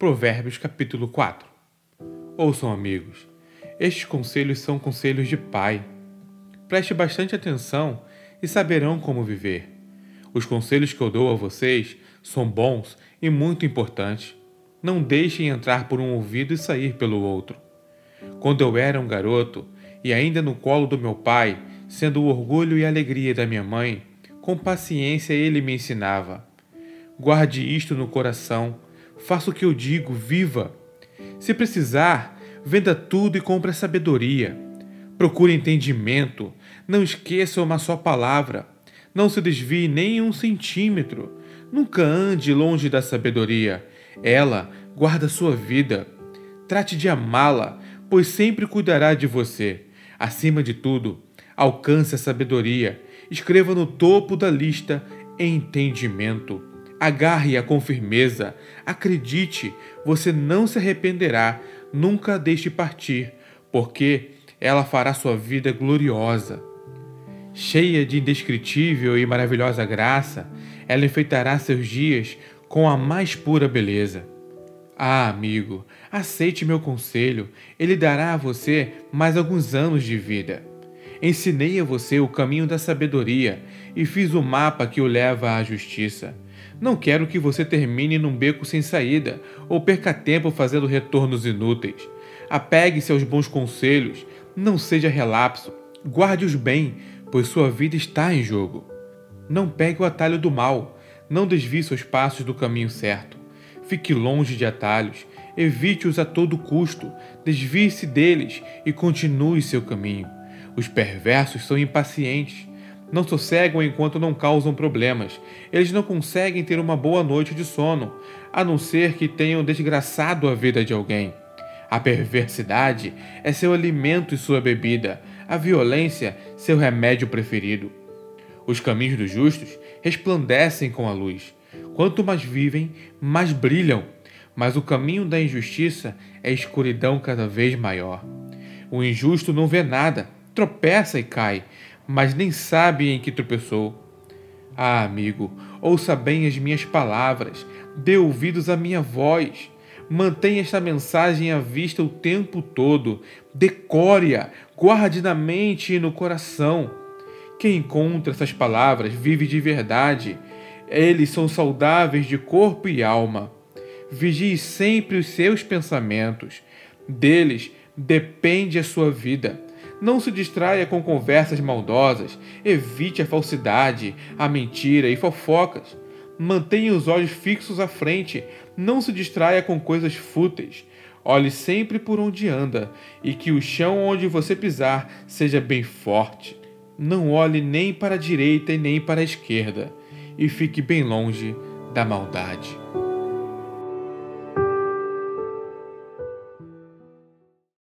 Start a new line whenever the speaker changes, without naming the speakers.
Provérbios capítulo 4 Ouçam, amigos, estes conselhos são conselhos de pai. Preste bastante atenção e saberão como viver. Os conselhos que eu dou a vocês são bons e muito importantes. Não deixem entrar por um ouvido e sair pelo outro. Quando eu era um garoto e ainda no colo do meu pai, sendo o orgulho e alegria da minha mãe, com paciência ele me ensinava: Guarde isto no coração, faça o que eu digo, viva. Se precisar, venda tudo e compre a sabedoria. Procure entendimento, não esqueça uma só palavra. Não se desvie nem um centímetro. Nunca ande longe da sabedoria. Ela guarda sua vida. Trate de amá-la, pois sempre cuidará de você. Acima de tudo, alcance a sabedoria. Escreva no topo da lista entendimento. Agarre-a com firmeza. Acredite, você não se arrependerá. Nunca deixe partir, porque ela fará sua vida gloriosa. Cheia de indescritível e maravilhosa graça, ela enfeitará seus dias com a mais pura beleza. Ah, amigo, aceite meu conselho, ele dará a você mais alguns anos de vida. Ensinei a você o caminho da sabedoria e fiz o mapa que o leva à justiça. Não quero que você termine num beco sem saída ou perca tempo fazendo retornos inúteis. Apegue-se aos bons conselhos, não seja relapso, guarde-os bem, pois sua vida está em jogo. Não pegue o atalho do mal, não desvie seus passos do caminho certo. Fique longe de atalhos, evite-os a todo custo, desvie-se deles e continue seu caminho. Os perversos são impacientes, não sossegam enquanto não causam problemas. Eles não conseguem ter uma boa noite de sono, a não ser que tenham desgraçado a vida de alguém. A perversidade é seu alimento e sua bebida, a violência, seu remédio preferido. Os caminhos dos justos resplandecem com a luz. Quanto mais vivem, mais brilham. Mas o caminho da injustiça é escuridão cada vez maior. O injusto não vê nada, tropeça e cai, mas nem sabe em que tropeçou. Ah, amigo, ouça bem as minhas palavras, dê ouvidos à minha voz. Mantenha esta mensagem à vista o tempo todo. Decore-a, guarde na mente e no coração. Quem encontra essas palavras vive de verdade. Eles são saudáveis de corpo e alma. Vigie sempre os seus pensamentos. Deles depende a sua vida. Não se distraia com conversas maldosas. Evite a falsidade, a mentira e fofocas. Mantenha os olhos fixos à frente, não se distraia com coisas fúteis. Olhe sempre por onde anda e que o chão onde você pisar seja bem forte. Não olhe nem para a direita e nem para a esquerda e fique bem longe da maldade.